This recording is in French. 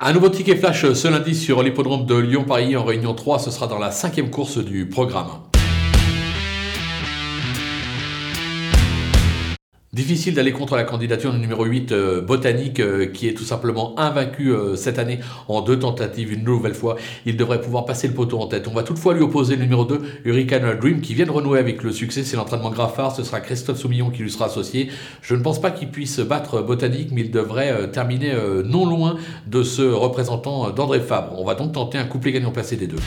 Un nouveau ticket flash ce lundi sur l'hippodrome de Lyon-Paris en réunion 3, ce sera dans la cinquième course du programme. Difficile d'aller contre la candidature du numéro 8 euh, Botanique euh, qui est tout simplement invaincu euh, cette année en deux tentatives une nouvelle fois. Il devrait pouvoir passer le poteau en tête. On va toutefois lui opposer le numéro 2 Hurricane Dream qui vient de renouer avec le succès. C'est l'entraînement Graffard. Ce sera Christophe Soumillon qui lui sera associé. Je ne pense pas qu'il puisse battre Botanique mais il devrait terminer non loin de ce représentant d'André Fabre. On va donc tenter un couplet gagnant placé des deux.